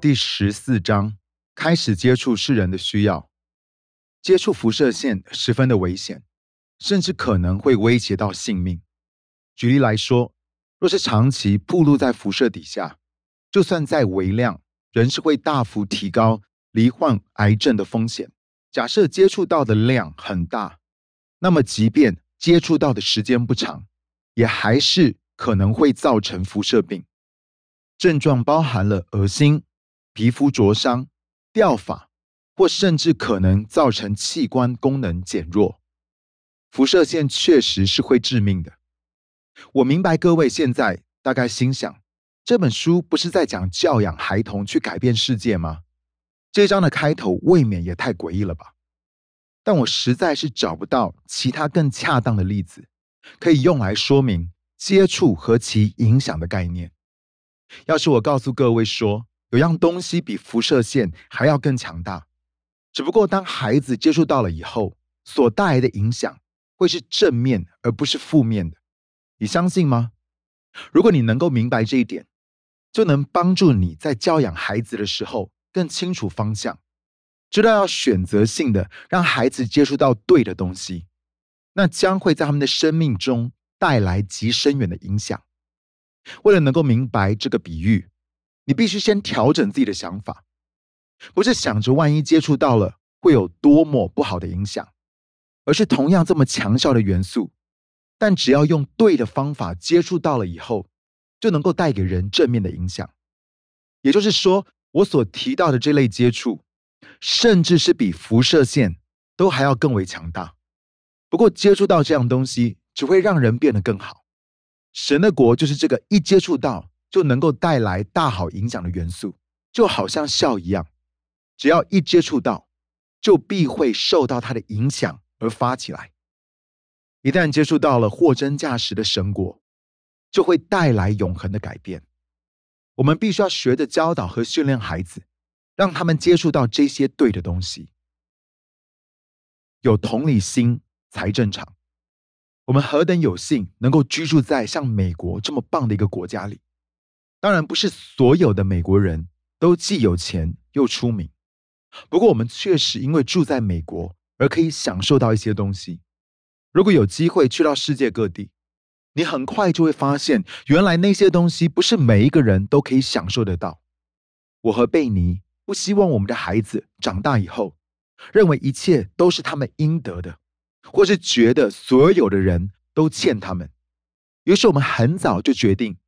第十四章开始接触世人的需要，接触辐射线十分的危险，甚至可能会威胁到性命。举例来说，若是长期暴露在辐射底下，就算再微量，仍是会大幅提高罹患癌症的风险。假设接触到的量很大，那么即便接触到的时间不长，也还是可能会造成辐射病。症状包含了恶心、皮肤灼伤、掉发，或甚至可能造成器官功能减弱。辐射线确实是会致命的。我明白各位现在大概心想，这本书不是在讲教养孩童去改变世界吗？这章的开头未免也太诡异了吧？但我实在是找不到其他更恰当的例子，可以用来说明接触和其影响的概念。要是我告诉各位说，有样东西比辐射线还要更强大，只不过当孩子接触到了以后，所带来的影响会是正面而不是负面的，你相信吗？如果你能够明白这一点，就能帮助你在教养孩子的时候更清楚方向，知道要选择性的让孩子接触到对的东西，那将会在他们的生命中带来极深远的影响。为了能够明白这个比喻，你必须先调整自己的想法，不是想着万一接触到了会有多么不好的影响，而是同样这么强效的元素，但只要用对的方法接触到了以后，就能够带给人正面的影响。也就是说，我所提到的这类接触，甚至是比辐射线都还要更为强大。不过，接触到这样东西，只会让人变得更好。神的国就是这个一接触到就能够带来大好影响的元素，就好像笑一样，只要一接触到，就必会受到它的影响而发起来。一旦接触到了货真价实的神国，就会带来永恒的改变。我们必须要学着教导和训练孩子，让他们接触到这些对的东西。有同理心才正常。我们何等有幸能够居住在像美国这么棒的一个国家里。当然，不是所有的美国人都既有钱又出名。不过，我们确实因为住在美国而可以享受到一些东西。如果有机会去到世界各地，你很快就会发现，原来那些东西不是每一个人都可以享受得到。我和贝尼不希望我们的孩子长大以后，认为一切都是他们应得的。或是觉得所有的人都欠他们，于是我们很早就决定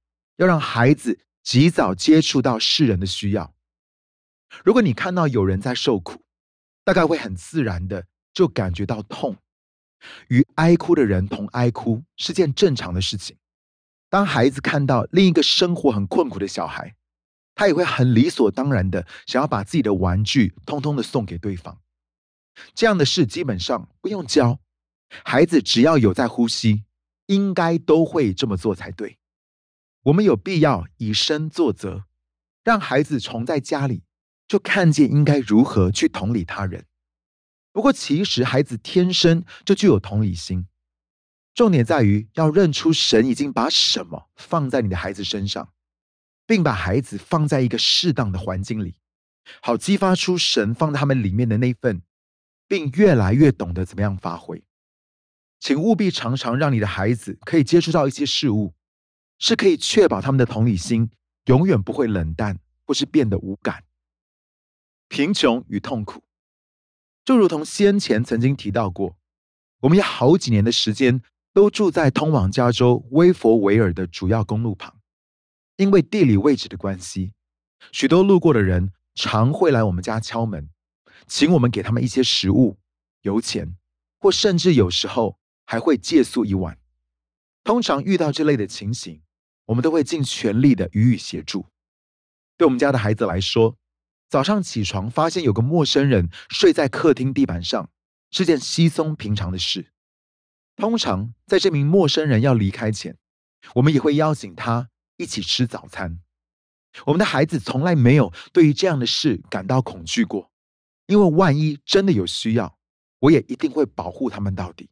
要让孩子及早接触到世人的需要。如果你看到有人在受苦，大概会很自然的就感觉到痛。与哀哭的人同哀哭是件正常的事情。当孩子看到另一个生活很困苦的小孩，他也会很理所当然的想要把自己的玩具通通的送给对方。这样的事基本上不用教，孩子只要有在呼吸，应该都会这么做才对。我们有必要以身作则，让孩子从在家里就看见应该如何去同理他人。不过，其实孩子天生就具有同理心，重点在于要认出神已经把什么放在你的孩子身上，并把孩子放在一个适当的环境里，好激发出神放在他们里面的那份。并越来越懂得怎么样发挥，请务必常常让你的孩子可以接触到一些事物，是可以确保他们的同理心永远不会冷淡或是变得无感。贫穷与痛苦，就如同先前曾经提到过，我们有好几年的时间都住在通往加州威佛维尔的主要公路旁，因为地理位置的关系，许多路过的人常会来我们家敲门。请我们给他们一些食物、油钱，或甚至有时候还会借宿一晚。通常遇到这类的情形，我们都会尽全力的予以协助。对我们家的孩子来说，早上起床发现有个陌生人睡在客厅地板上，是件稀松平常的事。通常在这名陌生人要离开前，我们也会邀请他一起吃早餐。我们的孩子从来没有对于这样的事感到恐惧过。因为万一真的有需要，我也一定会保护他们到底。